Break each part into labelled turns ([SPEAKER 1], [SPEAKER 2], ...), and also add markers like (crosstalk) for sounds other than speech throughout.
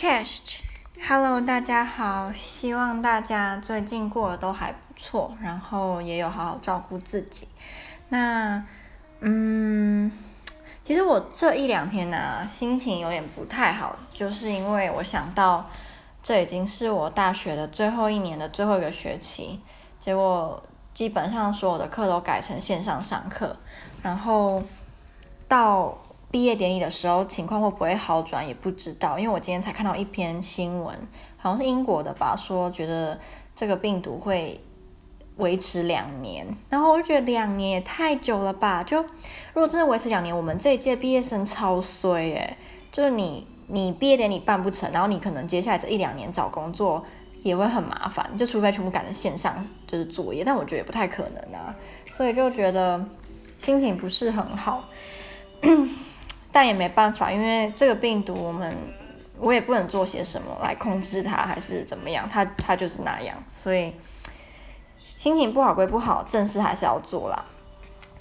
[SPEAKER 1] Cześć，Hello，大家好，希望大家最近过得都还不错，然后也有好好照顾自己。那，嗯，其实我这一两天呢、心情有点不太好，就是因为我想到这已经是我大学的最后一年的最后一个学期，结果基本上所有的课都改成线上上课，然后到。毕业典礼的时候，情况会不会好转也不知道，因为我今天才看到一篇新闻，好像是英国的吧，说觉得这个病毒会维持两年，然后我就觉得两年也太久了吧？就如果真的维持两年，我们这一届毕业生超衰耶，就是你你毕业典礼办不成，然后你可能接下来这一两年找工作也会很麻烦，就除非全部赶成线上就是作业，但我觉得也不太可能啊，所以就觉得心情不是很好。但也没办法，因为这个病毒，我们我也不能做些什么来控制它，还是怎么样，它它就是那样，所以心情不好归不好，正事还是要做啦。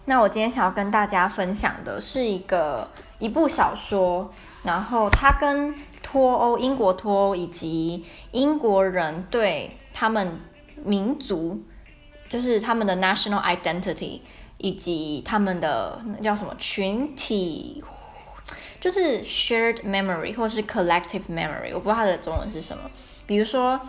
[SPEAKER 1] 那我今天想要跟大家分享的是一个一部小说，然后它跟脱欧、英国脱欧以及英国人对他们民族，就是他们的 national identity 以及他们的那叫什么群体。就是 shared memory 或是 collective memory，我不知道它的中文是什么。比如说，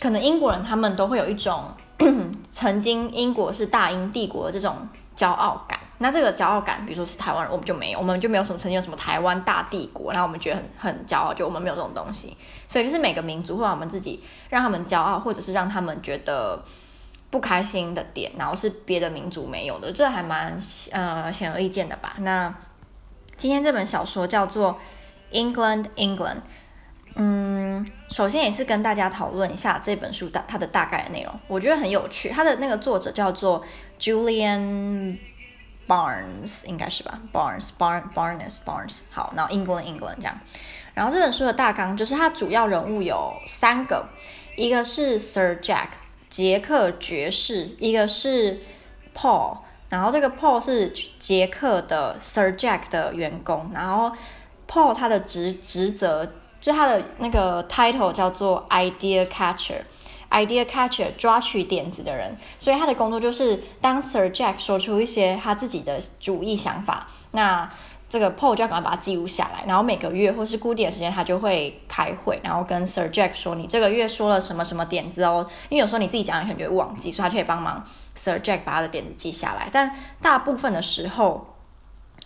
[SPEAKER 1] 可能英国人他们都会有一种 (clears throat) 曾经英国是大英帝国的这种骄傲感。那这个骄傲感，比如说是台湾人，我们就没有，我们就没有什么曾经有什么台湾大帝国，然后我们觉得很很骄傲，就我们没有这种东西。所以就是每个民族或者我们自己让他们骄傲，或者是让他们觉得不开心的点，然后是别的民族没有的，这还蛮呃显而易见的吧？那。今天这本小说叫做《England England》，嗯，首先也是跟大家讨论一下这本书大它的大概的内容，我觉得很有趣。它的那个作者叫做 Julian Barnes，应该是吧？Barnes Barnes Barnes Barnes。好，然后 England England 这样。然后这本书的大纲就是它主要人物有三个，一个是 Sir Jack 杰克爵士，一个是 Paul。然后这个 Paul 是捷克的 Sir Jack 的员工，然后 Paul 他的职职责就他的那个 title 叫做 Idea Catcher，Idea Catcher 抓取点子的人，所以他的工作就是当 Sir Jack 说出一些他自己的主意想法，那。这个 Paul 就要赶快把它记录下来，然后每个月或是固定的时间，他就会开会，然后跟 Sir Jack 说：“你这个月说了什么什么点子哦？”因为有时候你自己讲，你可能就会忘记，所以他就可以帮忙 Sir Jack 把他的点子记下来。但大部分的时候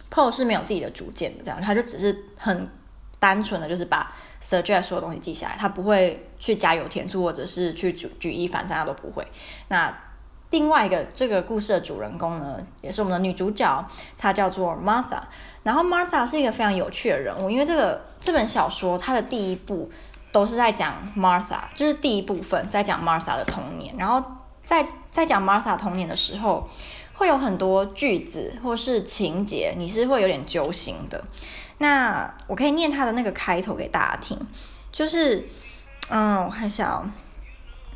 [SPEAKER 1] ，Paul 是没有自己的主见的，这样他就只是很单纯的就是把 Sir Jack 说的东西记下来，他不会去加油添醋或者是去举举一反三，他都不会。那另外一个这个故事的主人公呢，也是我们的女主角，她叫做 Martha。然后 Martha 是一个非常有趣的人物，因为这个这本小说它的第一部都是在讲 Martha，就是第一部分在讲 Martha 的童年。然后在在讲 Martha 童年的时候，会有很多句子或是情节，你是会有点揪心的。那我可以念他的那个开头给大家听，就是嗯，我看一下哦。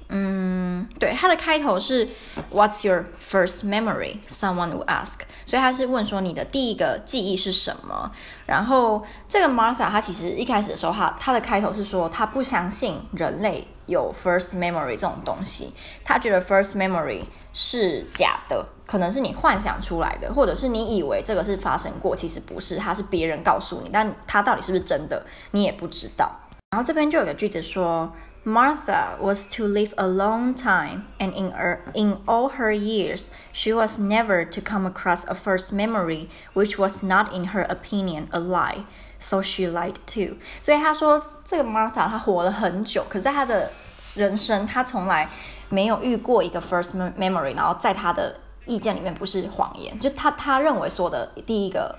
[SPEAKER 1] 嗯，对，它的开头是 What's your first memory? Someone will ask。所以他是问说你的第一个记忆是什么？然后这个 Martha 她其实一开始的时候，她她的开头是说她不相信人类有 first memory 这种东西，她觉得 first memory 是假的，可能是你幻想出来的，或者是你以为这个是发生过，其实不是，它是别人告诉你，但它到底是不是真的，你也不知道。然后这边就有个句子说。Martha was to live a long time, and in her, in all her years, she was never to come across a first memory which was not, in her opinion, a lie. So she lied too. 所以他说，这个 Martha 她活了很久，可是在她的人生，她从来没有遇过一个 first memory，然后在她的意见里面不是谎言，就她她认为说的第一个。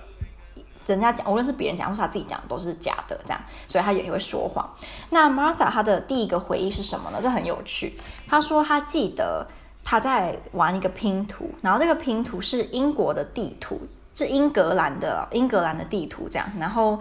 [SPEAKER 1] 人家讲，无论是别人讲，或是他自己讲，都是假的，这样，所以他也会说谎。那 Martha 她的第一个回忆是什么呢？这很有趣。她说她记得她在玩一个拼图，然后这个拼图是英国的地图，是英格兰的英格兰的地图，这样。然后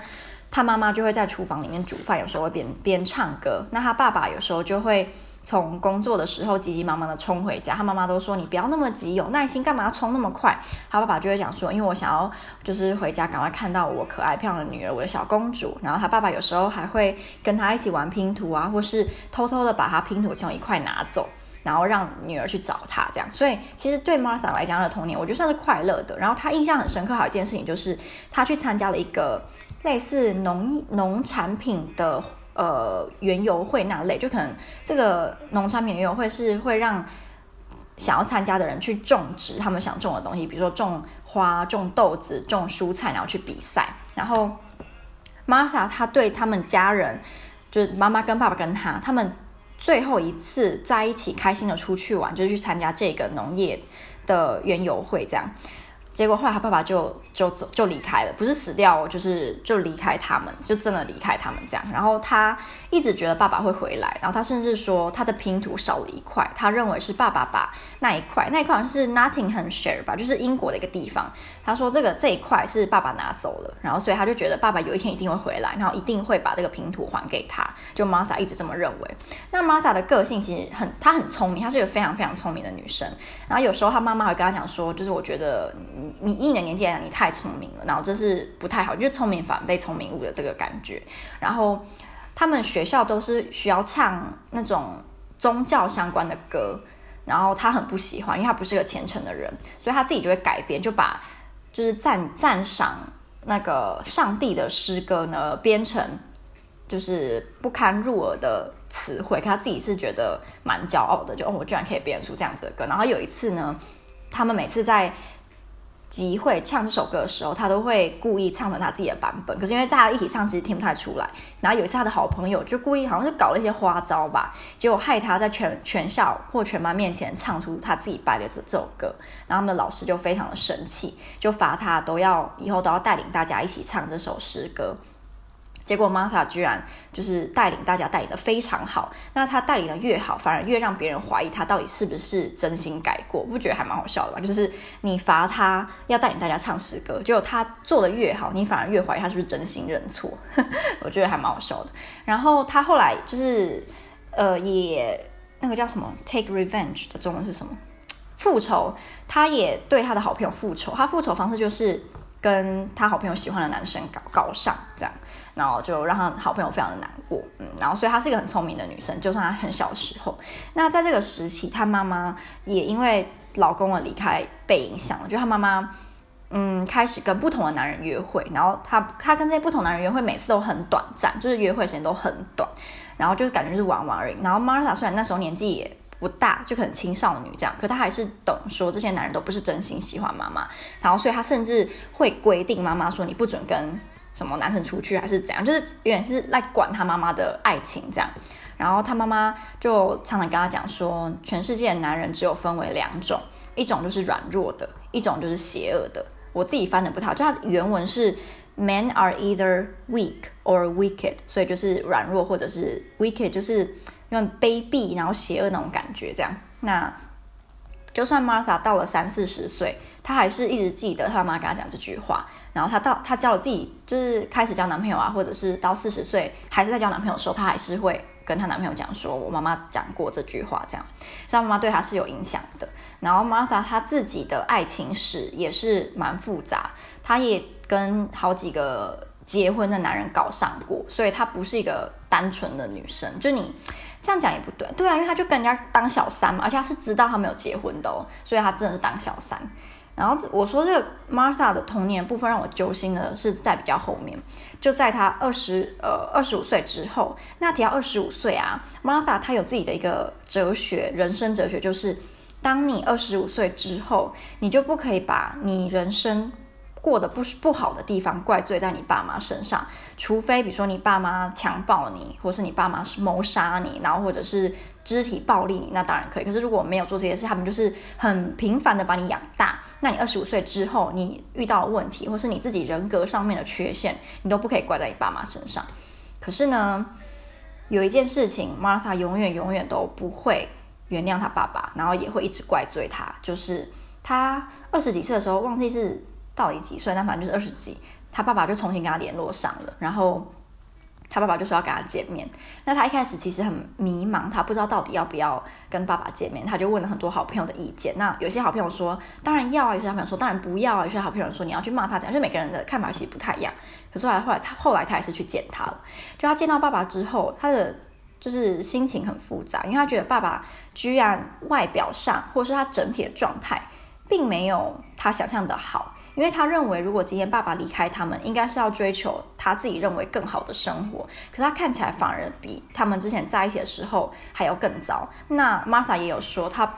[SPEAKER 1] 他妈妈就会在厨房里面煮饭，有时候会边边唱歌。那他爸爸有时候就会从工作的时候急急忙忙的冲回家，他妈妈都说：“你不要那么急，有耐心，干嘛冲那么快？”他爸爸就会讲说：“因为我想要就是回家赶快看到我可爱漂亮的女儿，我的小公主。”然后他爸爸有时候还会跟他一起玩拼图啊，或是偷偷的把他拼图其中一块拿走，然后让女儿去找他这样。所以其实对 Martha 来讲，的童年我觉得算是快乐的。然后他印象很深刻，还有一件事情就是他去参加了一个。类似农农产品的呃园游会那类，就可能这个农产品园游会是会让想要参加的人去种植他们想种的东西，比如说种花、种豆子、种蔬菜，然后去比赛。然后 Martha 她对他们家人，就是妈妈跟爸爸跟他，他们最后一次在一起开心的出去玩，就是去参加这个农业的园游会，这样。结果后来他爸爸就就走就离开了，不是死掉，就是就离开他们，就真的离开他们这样。然后他一直觉得爸爸会回来，然后他甚至说他的拼图少了一块，他认为是爸爸把那一块，那一块好像是 Nottinghamshire 吧，就是英国的一个地方。他说这个这一块是爸爸拿走了，然后所以他就觉得爸爸有一天一定会回来，然后一定会把这个拼图还给他。就 Martha 一直这么认为。那 Martha 的个性其实很，她很聪明，她是一个非常非常聪明的女生。然后有时候她妈妈会跟她讲说，就是我觉得。你一年年纪来讲，你太聪明了，然后这是不太好，就是聪明反被聪明误的这个感觉。然后他们学校都是需要唱那种宗教相关的歌，然后他很不喜欢，因为他不是个虔诚的人，所以他自己就会改编，就把就是赞赞赏那个上帝的诗歌呢编成就是不堪入耳的词汇，可他自己是觉得蛮骄傲的，就哦，我居然可以编出这样子的歌。然后有一次呢，他们每次在集会唱这首歌的时候，他都会故意唱成他自己的版本。可是因为大家一起唱，其实听不太出来。然后有一次，他的好朋友就故意好像是搞了一些花招吧，结果害他在全全校或全班面前唱出他自己掰的这这首歌。然后他们的老师就非常的生气，就罚他都要以后都要带领大家一起唱这首诗歌。结果 Marta 居然就是带领大家带领的非常好，那他带领的越好，反而越让别人怀疑他到底是不是真心改过，不觉得还蛮好笑的吧？就是你罚他要带领大家唱诗歌，结果他做的越好，你反而越怀疑他是不是真心认错，(laughs) 我觉得还蛮好笑的。然后他后来就是呃也那个叫什么 take revenge 的中文是什么？复仇，他也对他的好朋友复仇，他复仇方式就是。跟他好朋友喜欢的男生搞搞上，这样，然后就让他好朋友非常的难过，嗯，然后所以她是一个很聪明的女生，就算她很小的时候，那在这个时期，她妈妈也因为老公的离开被影响了，就她妈妈，嗯，开始跟不同的男人约会，然后她她跟这些不同男人约会，每次都很短暂，就是约会时间都很短，然后就是感觉就是玩玩而已，然后 Martha 虽然那时候年纪也。不大，就可能青少女这样，可她还是懂说这些男人都不是真心喜欢妈妈，然后所以她甚至会规定妈妈说，你不准跟什么男生出去，还是怎样，就是有点是来管他妈妈的爱情这样。然后他妈妈就常常跟他讲说，全世界的男人只有分为两种，一种就是软弱的，一种就是邪恶的。我自己翻的不太好，就它原文是 Men are either weak or wicked，所以就是软弱或者是 wicked，就是。因为卑鄙，然后邪恶那种感觉，这样。那就算 Martha 到了三四十岁，她还是一直记得她妈妈跟她讲这句话。然后她到她交了自己，就是开始交男朋友啊，或者是到四十岁还是在交男朋友的时候，她还是会跟她男朋友讲说：“我妈妈讲过这句话。”这样，所以妈妈对她是有影响的。然后 Martha 她自己的爱情史也是蛮复杂，她也跟好几个结婚的男人搞上过，所以她不是一个单纯的女生。就你。这样讲也不对，对啊，因为他就跟人家当小三嘛，而且他是知道他没有结婚的哦，所以他真的是当小三。然后我说这个 Martha 的童年部分让我揪心的是在比较后面，就在他二十呃二十五岁之后，那提到二十五岁啊，Martha 他有自己的一个哲学，人生哲学就是，当你二十五岁之后，你就不可以把你人生。过得不不好的地方，怪罪在你爸妈身上，除非比如说你爸妈强暴你，或是你爸妈是谋杀你，然后或者是肢体暴力你，那当然可以。可是如果没有做这些事，他们就是很平凡的把你养大，那你二十五岁之后，你遇到问题，或是你自己人格上面的缺陷，你都不可以怪在你爸妈身上。可是呢，有一件事情，Martha 永远永远都不会原谅他爸爸，然后也会一直怪罪他，就是他二十几岁的时候，忘记是。到底几岁？但反正就是二十几。他爸爸就重新跟他联络上了，然后。他爸爸就说要跟他见面，那他一开始其实很迷茫，他不知道到底要不要跟爸爸见面，他就问了很多好朋友的意见。那有些好朋友说当然要啊，有些好朋友说当然不要啊，有些好朋友说你要去骂他，这样就每个人的看法其实不太一样。可是后来后来他后来他还是去见他了，就他见到爸爸之后，他的就是心情很复杂，因为他觉得爸爸居然外表上或是他整体的状态，并没有他想象的好。因为他认为，如果今天爸爸离开他们，应该是要追求他自己认为更好的生活。可是他看起来反而比他们之前在一起的时候还要更糟。那 Martha 也有说，他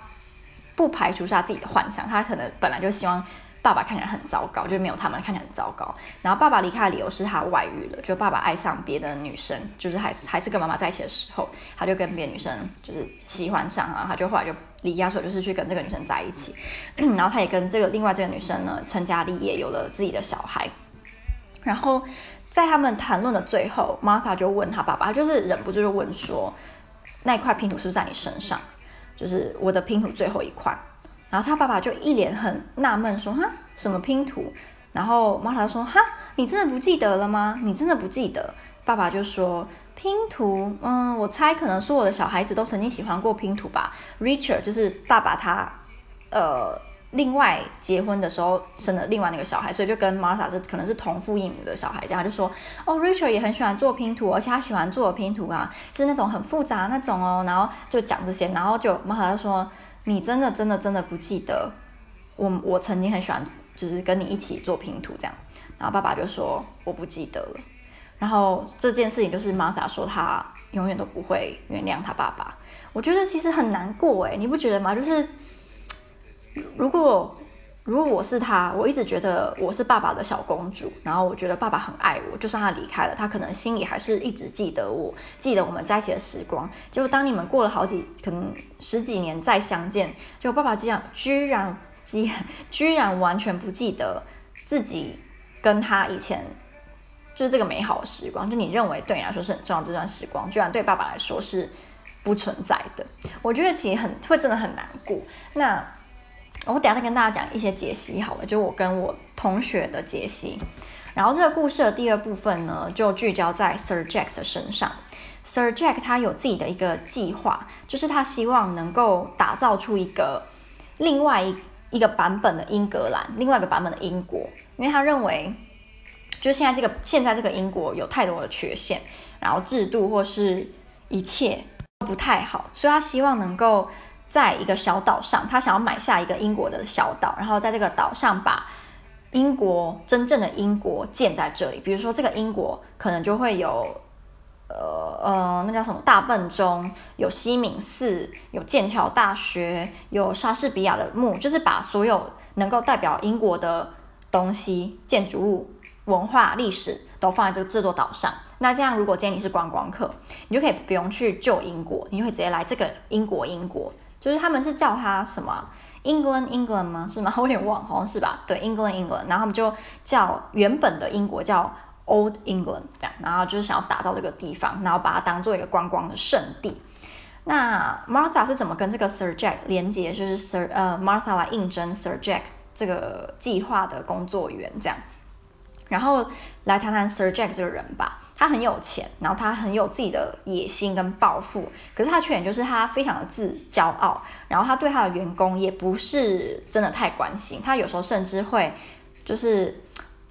[SPEAKER 1] 不排除是他自己的幻想，他可能本来就希望爸爸看起来很糟糕，就没有他们看起来很糟糕。然后爸爸离开的理由是他外遇了，就爸爸爱上别的女生，就是还是还是跟妈妈在一起的时候，他就跟别的女生就是喜欢上啊，他就后来就。离家出走就是去跟这个女生在一起，然后他也跟这个另外这个女生呢成家立业，有了自己的小孩。然后在他们谈论的最后，Martha 就问他爸爸，就是忍不住就问说：“那块拼图是不是在你身上？就是我的拼图最后一块。”然后他爸爸就一脸很纳闷说：“哈，什么拼图？”然后玛塔说：“哈，你真的不记得了吗？你真的不记得？”爸爸就说。拼图，嗯，我猜可能所有的小孩子都曾经喜欢过拼图吧。Richard 就是爸爸他，呃，另外结婚的时候生了另外那个小孩，所以就跟玛塔是可能是同父异母的小孩，这样就说，哦，Richard 也很喜欢做拼图，而且他喜欢做的拼图啊，是那种很复杂那种哦，然后就讲这些，然后就 Martha 就说，你真的真的真的不记得我我曾经很喜欢，就是跟你一起做拼图这样，然后爸爸就说我不记得了。然后这件事情就是玛莎说她永远都不会原谅她爸爸。我觉得其实很难过诶，你不觉得吗？就是如果如果我是他，我一直觉得我是爸爸的小公主，然后我觉得爸爸很爱我，就算他离开了，他可能心里还是一直记得我，记得我们在一起的时光。结果当你们过了好几可能十几年再相见，就爸爸这样居然居然居然完全不记得自己跟他以前。就是这个美好的时光，就你认为对你来说是很重要这段时光，居然对爸爸来说是不存在的。我觉得其实很会真的很难过。那我等下再跟大家讲一些解析好了，就我跟我同学的解析。然后这个故事的第二部分呢，就聚焦在 Sir Jack 的身上。Sir Jack 他有自己的一个计划，就是他希望能够打造出一个另外一一个版本的英格兰，另外一个版本的英国，因为他认为。就现在这个现在这个英国有太多的缺陷，然后制度或是一切不太好，所以他希望能够在一个小岛上，他想要买下一个英国的小岛，然后在这个岛上把英国真正的英国建在这里。比如说这个英国可能就会有，呃呃，那叫什么大笨钟，有西敏寺，有剑桥大学，有莎士比亚的墓，就是把所有能够代表英国的东西、建筑物。文化历史都放在这个这座岛上，那这样如果今天你是观光客，你就可以不用去旧英国，你就会直接来这个英国英国，就是他们是叫它什么 England England 吗？是吗？(laughs) 我有点忘，好像是吧？对，England England，然后他们就叫原本的英国叫 Old England，这样，然后就是想要打造这个地方，然后把它当做一个观光的圣地。那 Martha 是怎么跟这个 Sir Jack 连接？就是 Sir 呃 Martha 来应征 Sir Jack 这个计划的工作员，这样。然后来谈谈 Sir Jack 这个人吧，他很有钱，然后他很有自己的野心跟抱负，可是他缺点就是他非常的自骄傲，然后他对他的员工也不是真的太关心，他有时候甚至会就是，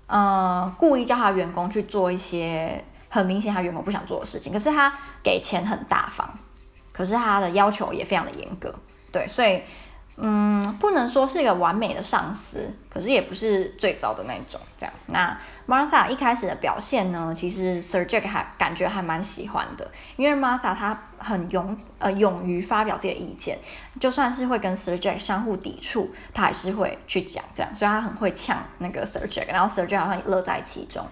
[SPEAKER 1] 呃，故意叫他员工去做一些很明显他员工不想做的事情，可是他给钱很大方，可是他的要求也非常的严格，对，所以。嗯，不能说是一个完美的上司，可是也不是最糟的那种。这样，那 Martha 一开始的表现呢，其实 Sir Jack 还感觉还蛮喜欢的，因为 Martha 她很勇呃勇于发表自己的意见，就算是会跟 Sir Jack 相互抵触，他还是会去讲这样，所以他很会呛那个 Sir Jack，然后 Sir Jack 好像乐在其中。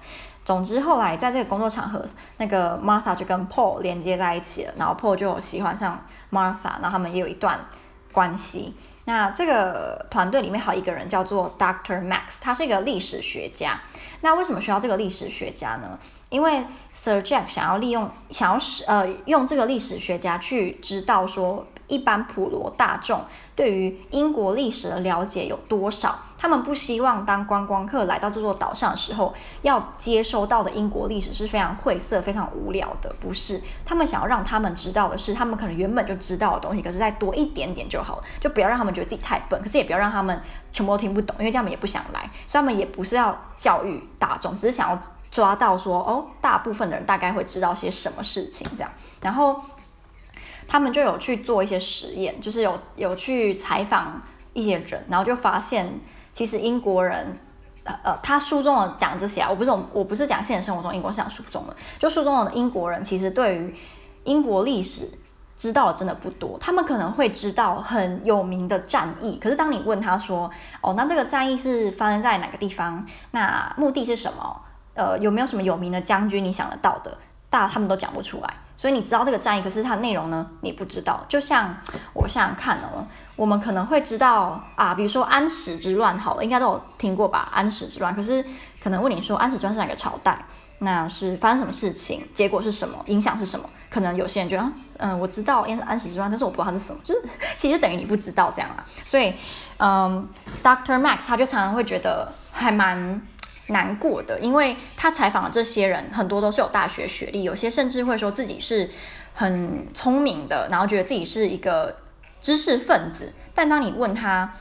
[SPEAKER 1] 总之后来在这个工作场合，那个 Martha 就跟 Paul 连接在一起了，然后 Paul 就喜欢上 Martha，然后他们也有一段关系。那这个团队里面还有一个人叫做 Dr. Max，他是一个历史学家。那为什么需要这个历史学家呢？因为 Sir Jack 想要利用，想要使呃用这个历史学家去知道说一般普罗大众对于英国历史的了解有多少。他们不希望当观光客来到这座岛上的时候，要接收到的英国历史是非常晦涩、非常无聊的。不是，他们想要让他们知道的是，他们可能原本就知道的东西，可是再多一点点就好了。就不要让他们觉得自己太笨，可是也不要让他们全部都听不懂，因为这样他们也不想来。所以他们也不是要教育大众，只是想要抓到说，哦，大部分的人大概会知道些什么事情这样。然后他们就有去做一些实验，就是有有去采访一些人，然后就发现。其实英国人，呃呃，他书中的讲这些啊，我不是我不是讲现实生活中英国，是讲书中的。就书中的英国人，其实对于英国历史知道的真的不多。他们可能会知道很有名的战役，可是当你问他说，哦，那这个战役是发生在哪个地方？那目的是什么？呃，有没有什么有名的将军你想得到的？大他们都讲不出来。所以你知道这个战役，可是它内容呢，你不知道。就像我想想看哦，我们可能会知道啊，比如说安史之乱，好了，应该都有听过吧？安史之乱，可是可能问你说安史之乱是哪个朝代？那是发生什么事情？结果是什么？影响是什么？可能有些人觉得，嗯、我知道安安史之乱，但是我不知道它是什么，就是其实等于你不知道这样啊。所以，嗯，Doctor Max 他就常常会觉得还蛮。难过的，因为他采访的这些人很多都是有大学学历，有些甚至会说自己是很聪明的，然后觉得自己是一个知识分子。但当你问他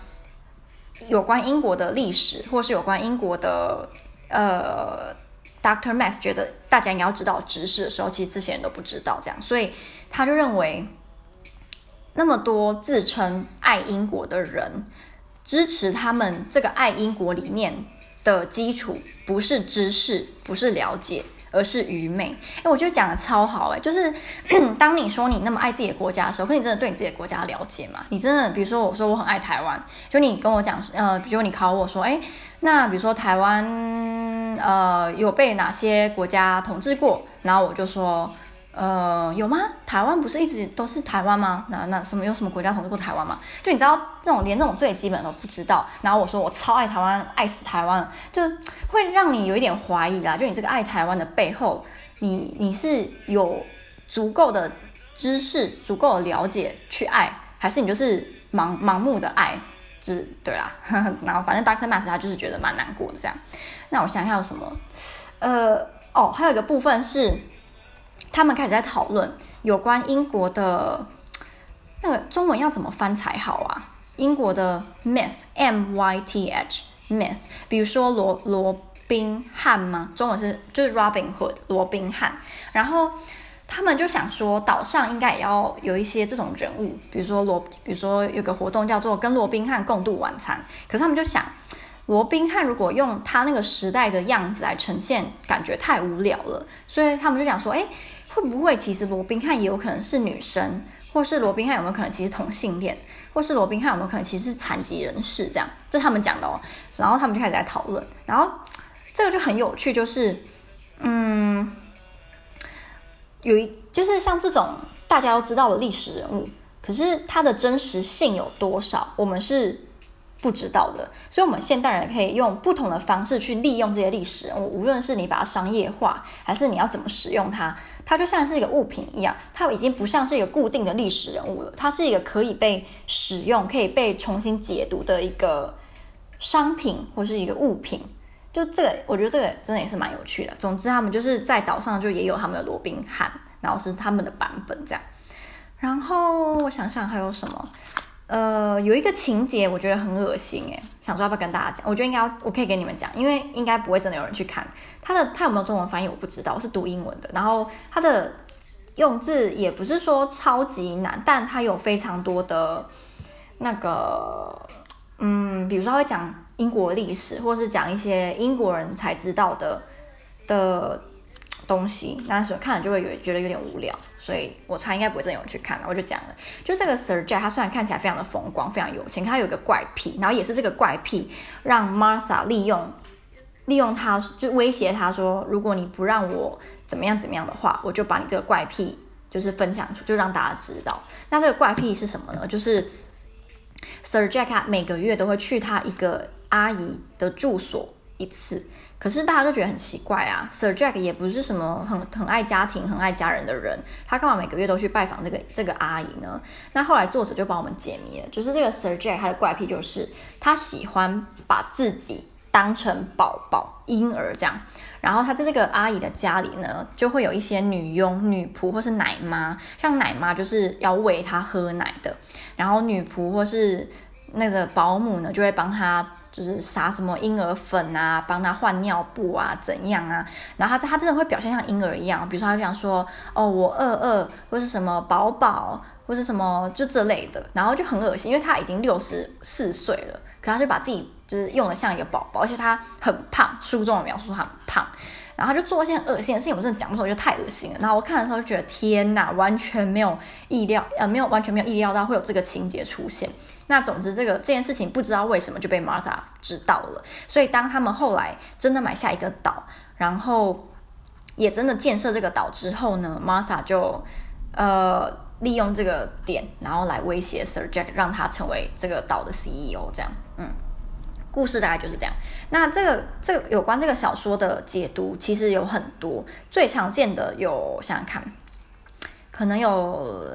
[SPEAKER 1] 有关英国的历史，或是有关英国的呃，Doctor Max 觉得大家应该要知道知识的时候，其实这些人都不知道这样，所以他就认为那么多自称爱英国的人支持他们这个爱英国理念的基础不是知识，不是了解，而是愚昧。哎，我觉得讲的超好哎，就是 (clears throat) 当你说你那么爱自己的国家的时候，可你真的对你自己的国家了解吗？你真的，比如说我说我很爱台湾，就你跟我讲，呃，比如你考我说，哎，那比如说台湾，呃，有被哪些国家统治过？然后我就说。呃，有吗？台湾不是一直都是台湾吗？那那什么有什么国家统治过台湾吗？就你知道这种连这种最基本的都不知道，然后我说我超爱台湾，爱死台湾，就会让你有一点怀疑啦。就你这个爱台湾的背后，你你是有足够的知识、足够的了解去爱，还是你就是盲盲目的爱？就是对啦。(laughs) 然后反正 Doctor Max 他就是觉得蛮难过的这样。那我想想有什么？呃，哦，还有一个部分是。他们开始在讨论有关英国的那个中文要怎么翻才好啊？英国的 myth，M Y T H，myth，比如说罗罗宾汉吗？中文是就是 Robin Hood，罗宾汉。然后他们就想说，岛上应该也要有一些这种人物，比如说罗，比如说有个活动叫做跟罗宾汉共度晚餐。可是他们就想，罗宾汉如果用他那个时代的样子来呈现，感觉太无聊了，所以他们就想说，哎。会不会其实罗宾汉也有可能是女生，或是罗宾汉有没有可能其实同性恋，或是罗宾汉有没有可能其实是残疾人士？这样，这他们讲的哦。然后他们就开始在讨论，然后这个就很有趣，就是嗯，有一就是像这种大家都知道的历史人物，可是它的真实性有多少，我们是不知道的。所以，我们现代人可以用不同的方式去利用这些历史人物，无论是你把它商业化，还是你要怎么使用它。它就像是一个物品一样，它已经不像是一个固定的历史人物了，它是一个可以被使用、可以被重新解读的一个商品或是一个物品。就这个，我觉得这个真的也是蛮有趣的。总之，他们就是在岛上就也有他们的罗宾汉，然后是他们的版本这样。然后我想想还有什么。呃，有一个情节我觉得很恶心哎，想说要不要跟大家讲？我觉得应该，我可以给你们讲，因为应该不会真的有人去看。他的他有没有中文翻译我不知道，我是读英文的。然后他的用字也不是说超级难，但他有非常多的那个，嗯，比如说他会讲英国历史，或是讲一些英国人才知道的的。东西，那时候看了就会有觉得有点无聊，所以我猜应该不会真的有去看了。我就讲了，就这个 Sir Jack，他虽然看起来非常的风光，非常有钱，他有一个怪癖，然后也是这个怪癖让 Martha 利用，利用他就威胁他说，如果你不让我怎么样怎么样的话，我就把你这个怪癖就是分享出，就让大家知道。那这个怪癖是什么呢？就是 Sir Jack 他每个月都会去他一个阿姨的住所一次。可是大家都觉得很奇怪啊，Sir Jack 也不是什么很很爱家庭、很爱家人的人，他干嘛每个月都去拜访这个这个阿姨呢？那后来作者就帮我们解谜了，就是这个 Sir Jack 他的怪癖就是他喜欢把自己当成宝宝婴儿这样，然后他在这个阿姨的家里呢，就会有一些女佣、女仆或是奶妈，像奶妈就是要喂他喝奶的，然后女仆或是。那个保姆呢，就会帮他，就是撒什么婴儿粉啊，帮他换尿布啊，怎样啊？然后他他真的会表现像婴儿一样，比如说他就想说，哦，我饿饿，或是什么宝宝，或是什么就这类的，然后就很恶心，因为他已经六十四岁了，可他就把自己就是用的像一个宝宝，而且他很胖，书中的描述他很胖。然后他就做一些恶心的事情，我真的讲不出来，就太恶心了。然后我看的时候就觉得天哪，完全没有意料，呃，没有完全没有意料到会有这个情节出现。那总之，这个这件事情不知道为什么就被 Martha 知道了。所以当他们后来真的买下一个岛，然后也真的建设这个岛之后呢，Martha 就呃利用这个点，然后来威胁 Sir Jack，让他成为这个岛的 CEO。这样，嗯。故事大概就是这样。那这个这个有关这个小说的解读，其实有很多。最常见的有想想看，可能有，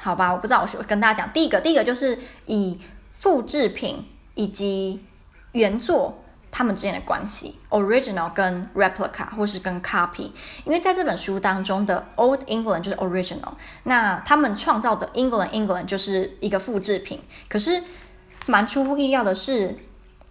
[SPEAKER 1] 好吧，我不知道。我跟大家讲，第一个，第一个就是以复制品以及原作他们之间的关系，original 跟 replica 或是跟 copy。因为在这本书当中的 Old England 就是 original，那他们创造的 England England 就是一个复制品。可是蛮出乎意料的是，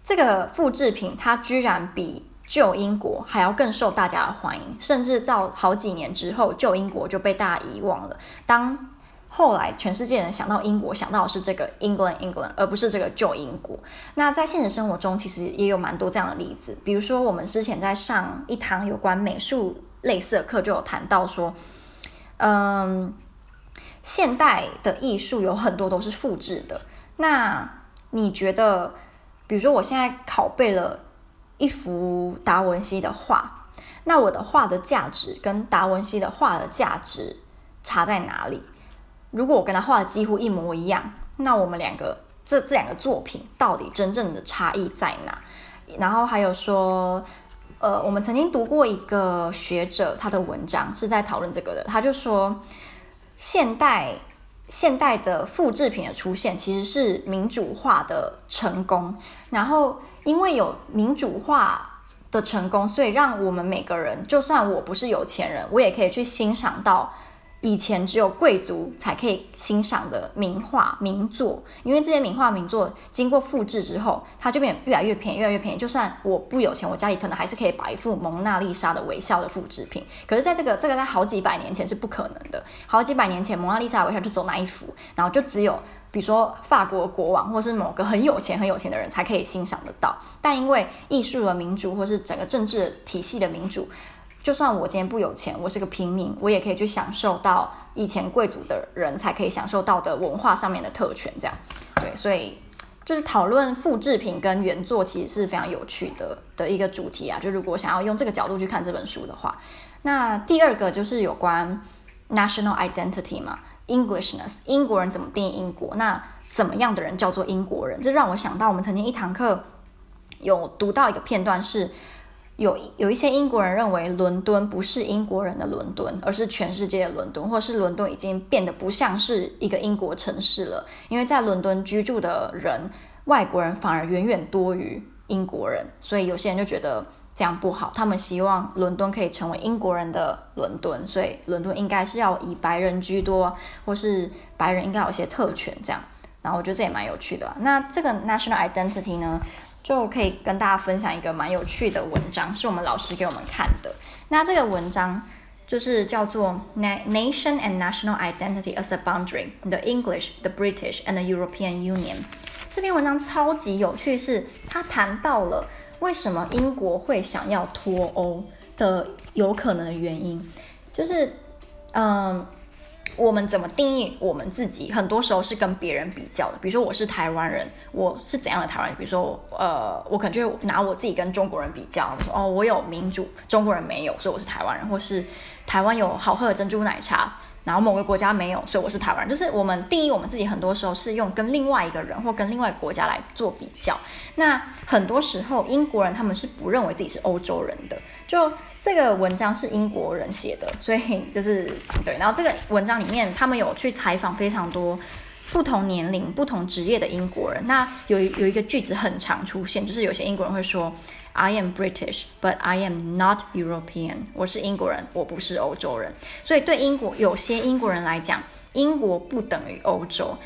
[SPEAKER 1] 这个复制品它居然比旧英国还要更受大家的欢迎，甚至到好几年之后，旧英国就被大家遗忘了。当后来全世界人想到英国，想到的是这个 England England，而不是这个旧英国。那在现实生活中，其实也有蛮多这样的例子，比如说我们之前在上一堂有关美术类似的课，就有谈到说，嗯，现代的艺术有很多都是复制的，那。你觉得，比如说我现在拷贝了一幅达文西的画，那我的画的价值跟达文西的画的价值差在哪里？如果我跟他画的几乎一模一样，那我们两个这这两个作品到底真正的差异在哪？然后还有说，呃，我们曾经读过一个学者他的文章是在讨论这个的，他就说现代。现代的复制品的出现其实是民主化的成功，然后因为有民主化的成功，所以让我们每个人，就算我不是有钱人，我也可以去欣赏到。以前只有贵族才可以欣赏的名画名作，因为这些名画名作经过复制之后，它就变越来越便宜，越来越便宜。就算我不有钱，我家里可能还是可以摆一幅蒙娜丽莎的微笑的复制品。可是，在这个这个在好几百年前是不可能的。好几百年前，蒙娜丽莎的微笑就走那一幅，然后就只有比如说法国国王或是某个很有钱很有钱的人才可以欣赏得到。但因为艺术的民主或是整个政治体系的民主。就算我今天不有钱，我是个平民，我也可以去享受到以前贵族的人才可以享受到的文化上面的特权，这样，对，所以就是讨论复制品跟原作其实是非常有趣的的一个主题啊。就如果想要用这个角度去看这本书的话，那第二个就是有关 national identity 嘛，Englishness，英国人怎么定义英国？那怎么样的人叫做英国人？这让我想到我们曾经一堂课有读到一个片段是。有有一些英国人认为伦敦不是英国人的伦敦，而是全世界的伦敦，或是伦敦已经变得不像是一个英国城市了。因为在伦敦居住的人，外国人反而远远多于英国人，所以有些人就觉得这样不好。他们希望伦敦可以成为英国人的伦敦，所以伦敦应该是要以白人居多，或是白人应该有一些特权这样。然后我觉得这也蛮有趣的。那这个 national identity 呢？就可以跟大家分享一个蛮有趣的文章，是我们老师给我们看的。那这个文章就是叫做《Nation and National Identity as a Boundary: The English, the British, and the European Union》。这篇文章超级有趣，是它谈到了为什么英国会想要脱欧的有可能的原因，就是嗯。我们怎么定义我们自己？很多时候是跟别人比较的。比如说，我是台湾人，我是怎样的台湾人？比如说，呃，我可能就拿我自己跟中国人比较，说哦，我有民主，中国人没有，所以我是台湾人。或是台湾有好喝的珍珠奶茶，然后某个国家没有，所以我是台湾人。就是我们第一，我们自己很多时候是用跟另外一个人或跟另外国家来做比较。那很多时候英国人他们是不认为自己是欧洲人的。就这个文章是英国人写的，所以就是对。然后这个文章里面他们有去采访非常多不同年龄、不同职业的英国人。那有有一个句子很常出现，就是有些英国人会说。I am British, but I am not European. 我是英国人，我不是欧洲人。所以对英国有些英国人来讲，英国不等于欧洲。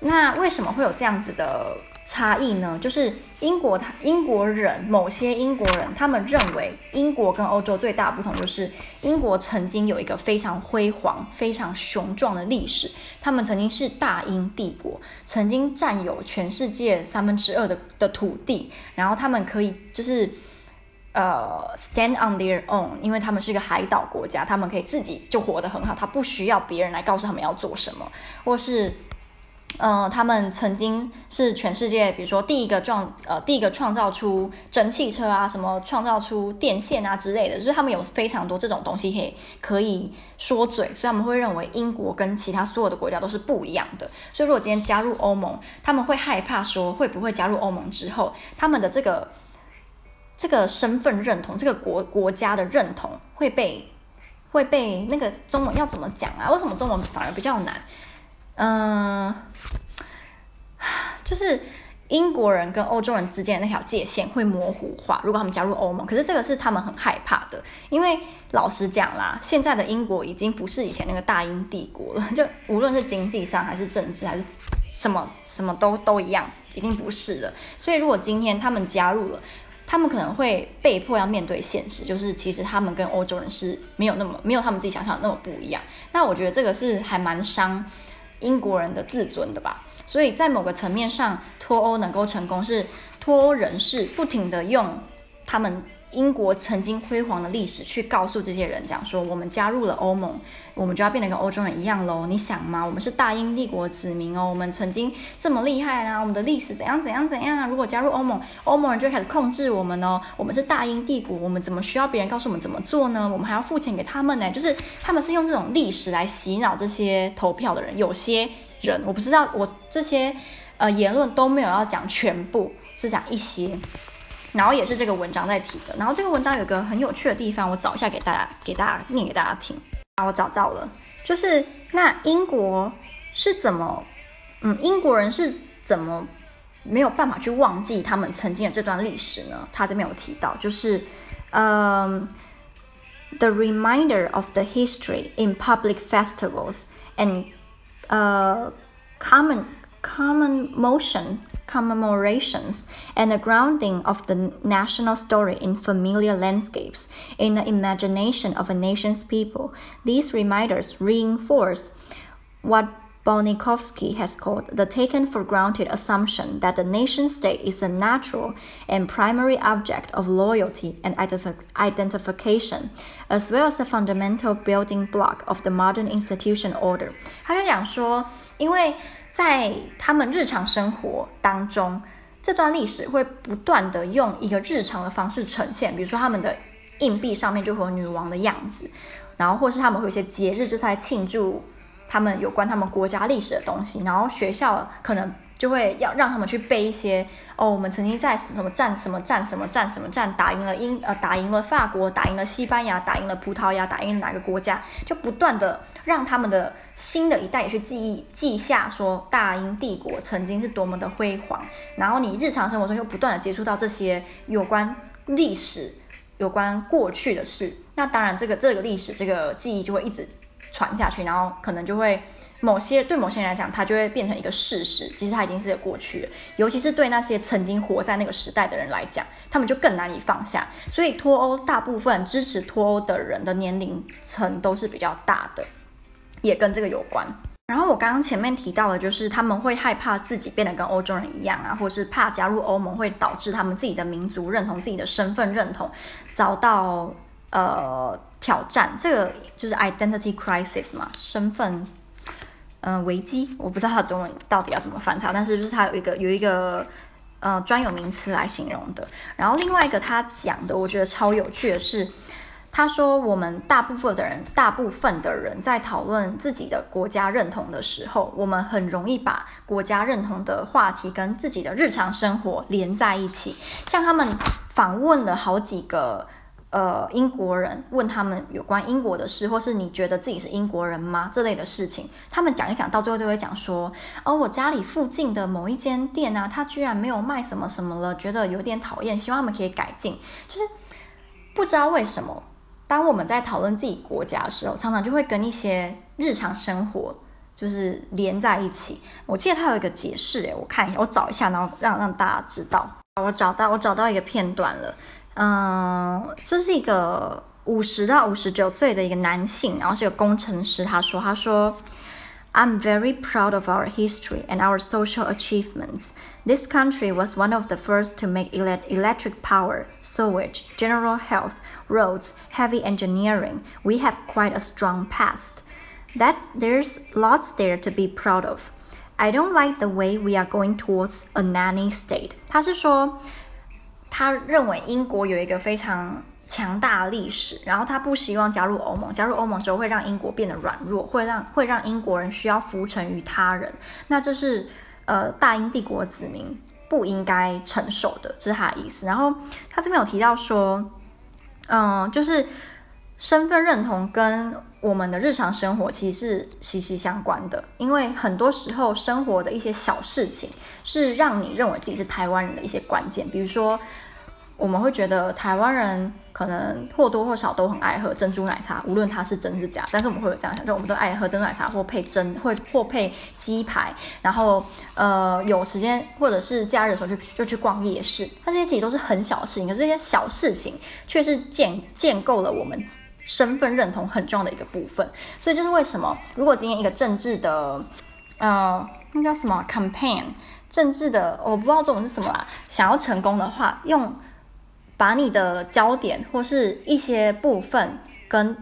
[SPEAKER 1] 那为什么会有这样子的差异呢？就是英国他英国人，某些英国人他们认为英国跟欧洲最大的不同就是英国曾经有一个非常辉煌、非常雄壮的历史，他们曾经是大英帝国，曾经占有全世界三分之二的的土地，然后他们可以就是呃 stand on their own，因为他们是一个海岛国家，他们可以自己就活得很好，他不需要别人来告诉他们要做什么，或是。嗯、他们曾经是全世界，比如说第一个创呃第一个创造出蒸汽车啊，什么创造出电线啊之类的，就是他们有非常多这种东西可以可以说嘴，所以他们会认为英国跟其他所有的国家都是不一样的。所以如果今天加入欧盟，他们会害怕说会不会加入欧盟之后，他们的这个这个身份认同，这个国国家的认同会被会被那个中文要怎么讲啊？为什么中文反而比较难？嗯、就是英国人跟欧洲人之间的那条界限会模糊化。如果他们加入欧盟，可是这个是他们很害怕的，因为老实讲啦，现在的英国已经不是以前那个大英帝国了。(laughs) 就无论是经济上，还是政治，还是什么什么都都一样，已经不是了。所以如果今天他们加入了，他们可能会被迫要面对现实，就是其实他们跟欧洲人是没有那么没有他们自己想象的那么不一样。那我觉得这个是还蛮伤。英国人的自尊的吧，所以在某个层面上，脱欧能够成功，是脱欧人士不停的用他们英国曾经辉煌的历史去告诉这些人，讲说我们加入了欧盟，我们就要变得跟欧洲人一样喽。你想吗？我们是大英帝国子民哦，我们曾经这么厉害啊，我们的历史怎样怎样怎样啊？如果加入欧盟，欧盟人就开始控制我们哦。我们是大英帝国，我们怎么需要别人告诉我们怎么做呢？我们还要付钱给他们呢。就是他们是用这种历史来洗脑这些投票的人。有些人我不知道，我这些呃言论都没有要讲全部，是讲一些。然后也是这个文章在提的。然后这个文章有个很有趣的地方，我找一下给大家，给大家念给大家听。啊，我找到了，就是那英国是怎么，嗯，英国人是怎么没有办法去忘记他们曾经的这段历史呢？他这边有提到，就是，嗯，the reminder of the history in public festivals and，呃，common common motion。commemorations, and the grounding of the national story in familiar landscapes in the imagination of a nation's people. These reminders reinforce what Bolnikovsky has called the taken for granted assumption that the nation state is a natural and primary object of loyalty and identif identification, as well as a fundamental building block of the modern institution order. 他就讲说，因为 在他们日常生活当中，这段历史会不断的用一个日常的方式呈现，比如说他们的硬币上面就会有女王的样子，然后或是他们会有一些节日，就是在庆祝他们有关他们国家历史的东西，然后学校可能。就会要让他们去背一些哦，我们曾经在什么战什么战什么战什么战打赢了英呃打赢了法国，打赢了西班牙，打赢了葡萄牙，打赢了哪个国家？就不断的让他们的新的一代也去记忆记下说大英帝国曾经是多么的辉煌。然后你日常生活中又不断的接触到这些有关历史、有关过去的事，那当然这个这个历史这个记忆就会一直传下去，然后可能就会。某些对某些人来讲，它就会变成一个事实，其实它已经是个过去了。尤其是对那些曾经活在那个时代的人来讲，他们就更难以放下。所以脱欧大部分支持脱欧的人的年龄层都是比较大的，也跟这个有关。然后我刚刚前面提到的，就是他们会害怕自己变得跟欧洲人一样啊，或是怕加入欧盟会导致他们自己的民族认同、自己的身份认同遭到呃挑战。这个就是 identity crisis 嘛，身份。嗯、呃，危机我不知道它中文到底要怎么翻译，但是就是它有一个有一个呃专有名词来形容的。然后另外一个他讲的，我觉得超有趣的是，他说，我们大部分的人，大部分的人在讨论自己的国家认同的时候，我们很容易把国家认同的话题跟自己的日常生活连在一起。像他们访问了好几个。呃，英国人问他们有关英国的事，或是你觉得自己是英国人吗？这类的事情，他们讲一讲，到最后就会讲说，哦，我家里附近的某一间店啊，他居然没有卖什么什么了，觉得有点讨厌，希望他们可以改进。就是不知道为什么，当我们在讨论自己国家的时候，常常就会跟一些日常生活就是连在一起。我记得他有一个解释，诶，我看一下，我找一下，然后让让大家知道。我找到，我找到一个片段了。嗯，这是一个五十到五十九岁的一个男性，然后是个工程师。他说：“他说，I'm very proud of our history and our social achievements. This country was one of the first to make electric power, sewage, general health, roads, heavy engineering. We have quite a strong past. That's there's lots there to be proud of. I don't like the way we are going towards a nanny state.” 他是说。 他认为英国有一个非常强大的历史，然后他不希望加入欧盟。加入欧盟之后会让英国变得软弱，会让会让英国人需要服从于他人。那这是呃大英帝国子民不应该承受的，这是他的意思。然后他这边有提到说，嗯、就是身份认同跟我们的日常生活其实是息息相关的，因为很多时候生活的一些小事情是让你认为自己是台湾人的一些关键，比如说。我们会觉得台湾人可能或多或少都很爱喝珍珠奶茶，无论它是真是假，但是我们会有这样想，就我们都爱喝珍珠奶茶或配珍，会或配鸡排，然后呃有时间或者是假日的时候就就去逛夜市，那这些其实都是很小的事情，可是这些小事情却是建建构了我们身份认同很重要的一个部分。所以就是为什么，如果今天一个政治的呃那叫什么 campaign，政治的我不知道这种是什么啦，想要成功的话用。把你的焦点或是一些部分跟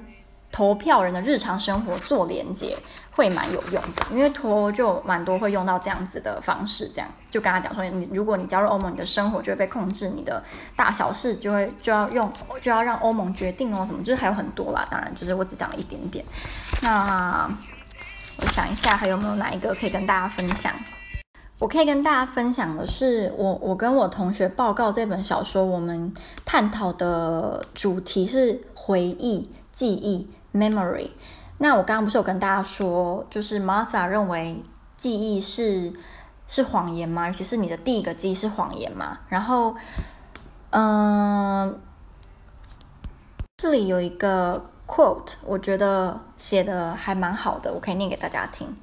[SPEAKER 1] 投票人的日常生活做连接，会蛮有用的。因为投就蛮多会用到这样子的方式，这样就跟他讲说，你如果你加入欧盟，你的生活就会被控制，你的大小事就会就要用就要让欧盟决定哦，什么就是还有很多啦。当然，就是我只讲了一点点。那我想一下，还有没有哪一个可以跟大家分享？我可以跟大家分享的是，我我跟我同学报告这本小说，我们探讨的主题是回忆、记忆 （memory）。那我刚刚不是有跟大家说，就是 Martha 认为记忆是是谎言吗？尤其是你的第一个记忆是谎言吗？然后，嗯，这里有一个 quote，我觉得写的还蛮好的，我可以念给大家听。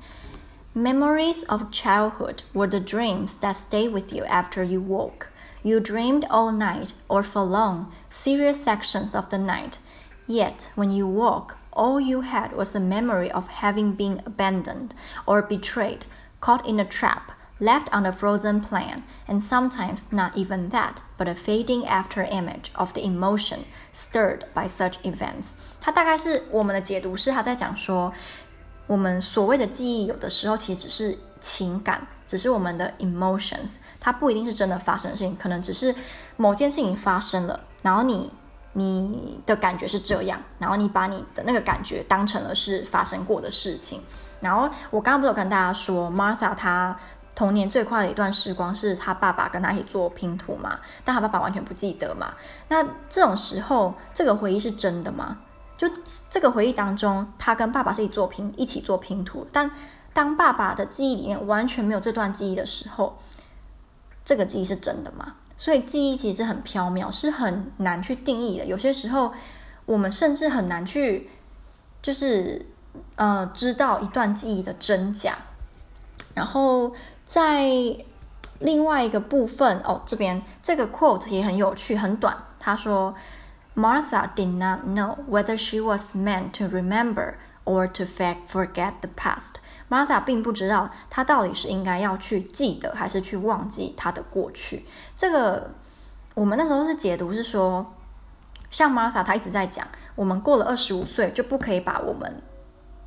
[SPEAKER 1] Memories of childhood were the dreams that stay with you after you woke. You dreamed all night or for long, serious sections of the night. Yet, when you woke, all you had was a memory of having been abandoned or betrayed, caught in a trap, left on a frozen plain, and sometimes not even that, but a fading after image of the emotion stirred by such events. 它大概是我们的解读是他在讲说。我们所谓的记忆，有的时候其实只是情感，只是我们的 emotions，它不一定是真的发生的事情，可能只是某件事情发生了，然后你 你的感觉是这样，然后你把你的那个感觉当成了是发生过的事情。然后我刚刚不是有跟大家说，Martha 她童年最快的一段时光是她爸爸跟她一起做拼图嘛，但她爸爸完全不记得嘛。那这种时候，这个回忆是真的吗？就这个回忆当中，他跟爸爸是一起做拼，一起做拼图。但当爸爸的记忆里面完全没有这段记忆的时候，这个记忆是真的吗？所以记忆其实很飘渺，是很难去定义的。有些时候，我们甚至很难去，就是呃，知道一段记忆的真假。然后在另外一个部分，哦，这边这个 quote 也很有趣，很短。他说。Martha did not know whether she was meant to remember or to forget the past. Martha 并不知道他到底是应该要去记得还是去忘记他的过去。这个我们那时候是解读是说，像 Martha 她一直在讲，我们过了二十五岁就不可以把我们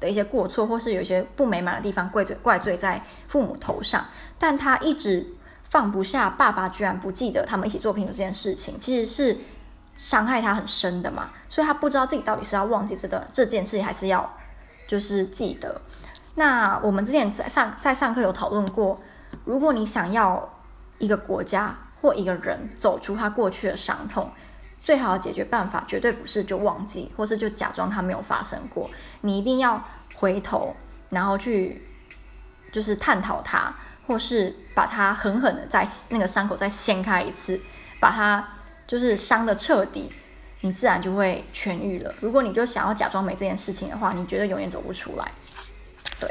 [SPEAKER 1] 的一些过错或是有一些不美满的地方怪罪怪罪在父母头上，但他一直放不下爸爸居然不记得他们一起做拼图这件事情，其实是。伤害他很深的嘛，所以他不知道自己到底是要忘记这段这件事情，还是要就是记得。那我们之前在上在上课有讨论过，如果你想要一个国家或一个人走出他过去的伤痛，最好的解决办法绝对不是就忘记，或是就假装他没有发生过。你一定要回头，然后去就是探讨他，或是把他狠狠的在那个伤口再掀开一次，把他就是伤的彻底，你自然就会痊愈了。如果你就想要假装没这件事情的话，你绝对永远走不出来。对，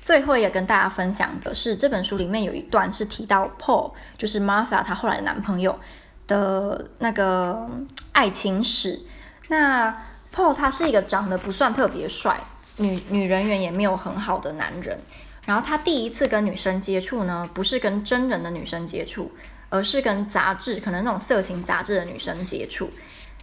[SPEAKER 1] 最后也跟大家分享的是，这本书里面有一段是提到 Paul，就是 Martha 她后来的男朋友的那个爱情史。那 Paul 他是一个长得不算特别帅，女女人缘也没有很好的男人。然后他第一次跟女生接触呢，不是跟真人的女生接触，而是跟杂志，可能那种色情杂志的女生接触。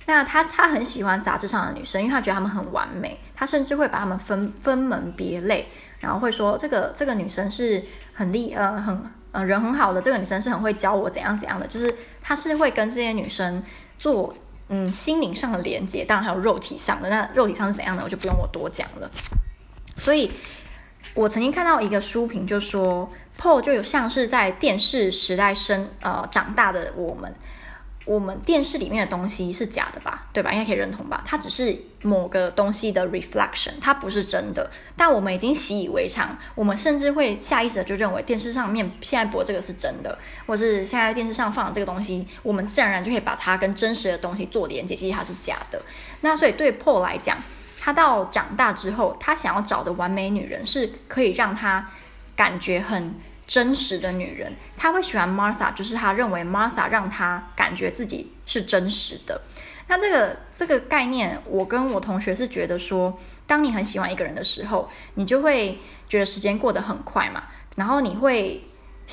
[SPEAKER 1] 那他他很喜欢杂志上的女生，因为他觉得她们很完美。他甚至会把他们分分门别类，然后会说这个这个女生是很厉呃很呃人很好的，这个女生是很会教我怎样怎样的。就是他是会跟这些女生做嗯心灵上的连接，当然还有肉体上的。那肉体上是怎样的，我就不用我多讲了。所以我曾经看到一个书评，就说 Paul 就有像是在电视时代生呃长大的我们。我们电视里面的东西是假的吧？对吧？应该可以认同吧？它只是某个东西的 reflection，它不是真的。但我们已经习以为常，我们甚至会下意识的就认为电视上面现在播这个是真的，或是现在电视上放的这个东西，我们自然而然就可以把它跟真实的东西做连接，其实它是假的。那所以对 Paul 来讲，他到长大之后，他想要找的完美女人是可以让他感觉很。真实的女人，她会喜欢 Martha，就是她认为 Martha 让她感觉自己是真实的。那这个这个概念，我跟我同学是觉得说，当你很喜欢一个人的时候，你就会觉得时间过得很快嘛，然后你会。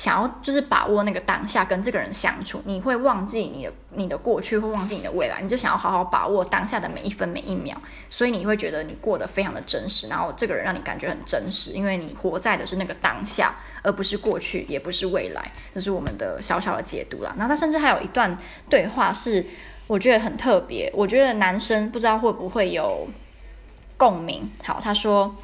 [SPEAKER 1] 想要就是把握那个当下跟这个人相处，你会忘记你的你的过去，会忘记你的未来，你就想要好好把握当下的每一分每一秒，所以你会觉得你过得非常的真实，然后这个人让你感觉很真实，因为你活在的是那个当下，而不是过去，也不是未来，这是我们的小小的解读啦。然后他甚至还有一段对话是我觉得很特别，我觉得男生不知道会不会有共鸣。好，他说。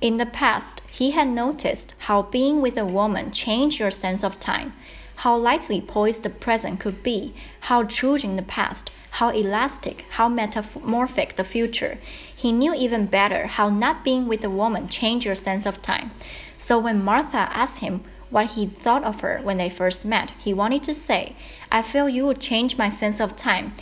[SPEAKER 1] In the past, he had noticed how being with a woman changed your sense of time, how lightly poised the present could be, how choosing the past, how elastic, how metamorphic the future. He knew even better how not being with a woman changed your sense of time. So when Martha asked him what he thought of her when they first met, he wanted to say, I feel you would change my sense of time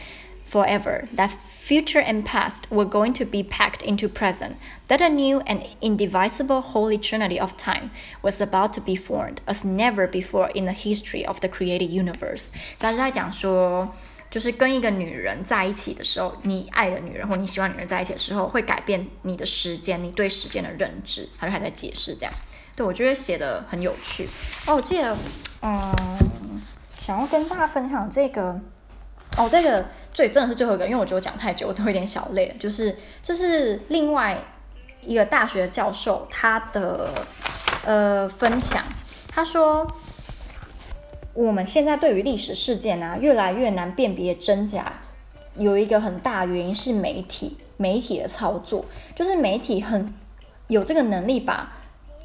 [SPEAKER 1] forever. That Future and past were going to be packed into present, that a new and indivisible holy trinity of time was about to be formed as never before in the history of the created universe。他是在讲说，就是跟一个女人在一起的时候，你爱的女人或你喜欢女人在一起的时候，会改变你的时间，你对时间的认知。他就还在解释这样，对，我觉得写得很有趣。哦，我记得，嗯，想要跟大家分享这个。 哦，这个最真的是最后一个，因为我觉得我讲太久，我都有点小累了。就是这是另外一个大学教授他的呃分享，他说我们现在对于历史事件啊越来越难辨别真假，有一个很大原因是媒体媒体的操作，就是媒体很有这个能力把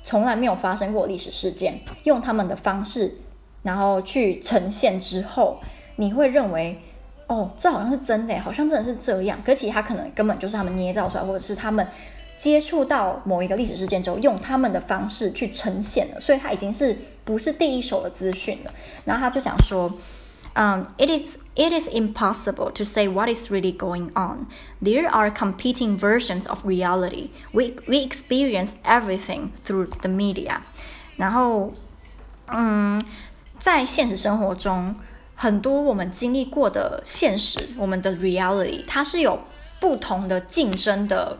[SPEAKER 1] 从来没有发生过历史事件用他们的方式，然后去呈现之后，你会认为。哦，这好像是真的，好像真的是这样。可其实他可能根本就是他们捏造出来，或者是他们接触到某一个历史事件之后，用他们的方式去呈现了，所以他已经是不是第一手的资讯了。然后他就讲说，嗯、，it is it is impossible to say what is really going on. There are competing versions of reality. We we experience everything through the media. 然后，嗯，在现实生活中。很多我们经历过的现实，我们的 reality，它是有不同的竞争的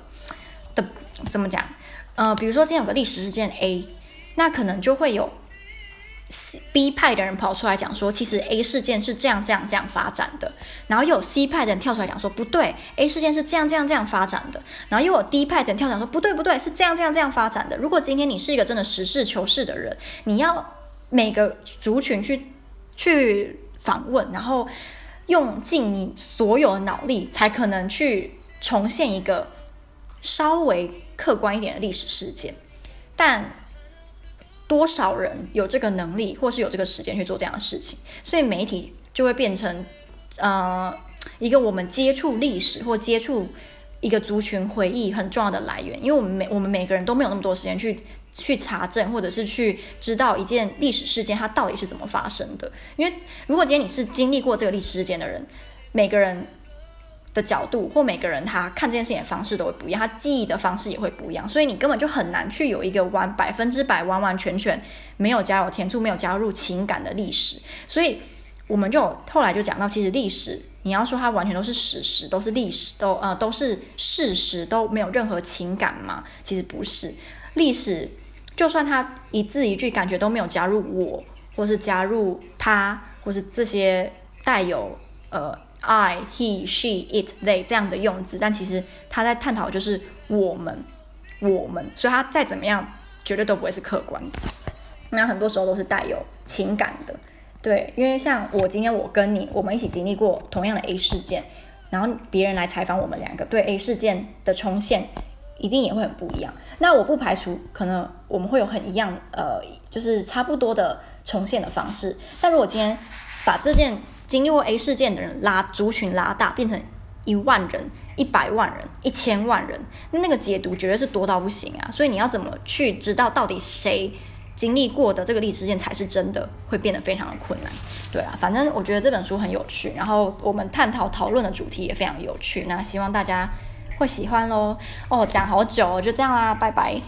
[SPEAKER 1] 的，怎么讲？呃，比如说今天有个历史事件 A，那可能就会有 B 派的人跑出来讲说，其实 A 事件是这样这样这样发展的，然后又有 C 派的人跳出来讲说，不对，A 事件是这样这样这样发展的，然后又有 D 派的人跳出来讲说，不对不对，是这样这样这样发展的。如果今天你是一个真的实事求是的人，你要每个族群去去。访问，然后用尽你所有的脑力，才可能去重现一个稍微客观一点的历史事件。但多少人有这个能力，或是有这个时间去做这样的事情？所以媒体就会变成，呃，一个我们接触历史或接触一个族群回忆很重要的来源。因为我们每我们每个人都没有那么多时间去去查证，或者是去知道一件历史事件它到底是怎么发生的。因为如果今天你是经历过这个历史事件的人，每个人。的角度或每个人他看这件事情的方式都会不一样，他记忆的方式也会不一样，所以你根本就很难去有一个完百分之百完完全全没有加有添醋、没有加入情感的历史。所以我们就后来就讲到，其实历史你要说它完全都是史实，都是历史，都呃都是事实，都没有任何情感吗？其实不是，历史就算他一字一句感觉都没有加入我，或是加入他，或是这些带有呃。I, he, she, it, they 这样的用字，但其实他在探讨就是我们，我们，所以他再怎么样，绝对都不会是客观的。那很多时候都是带有情感的，对，因为像我今天我跟你，我们一起经历过同样的 A 事件，然后别人来采访我们两个，对 A 事件的重现一定也会很不一样。那我不排除可能我们会有很一样，呃，就是差不多的重现的方式。但如果今天把这件经历过 A 事件的人拉族群拉大，变成一万人、一百万人、一千万人，那个解读绝对是多到不行啊！所以你要怎么去知道到底谁经历过的这个历史事件才是真的，会变得非常的困难。对啊，反正我觉得这本书很有趣，然后我们探讨讨论的主题也非常有趣。那希望大家会喜欢喽。哦，讲好久，就这样啦，拜拜。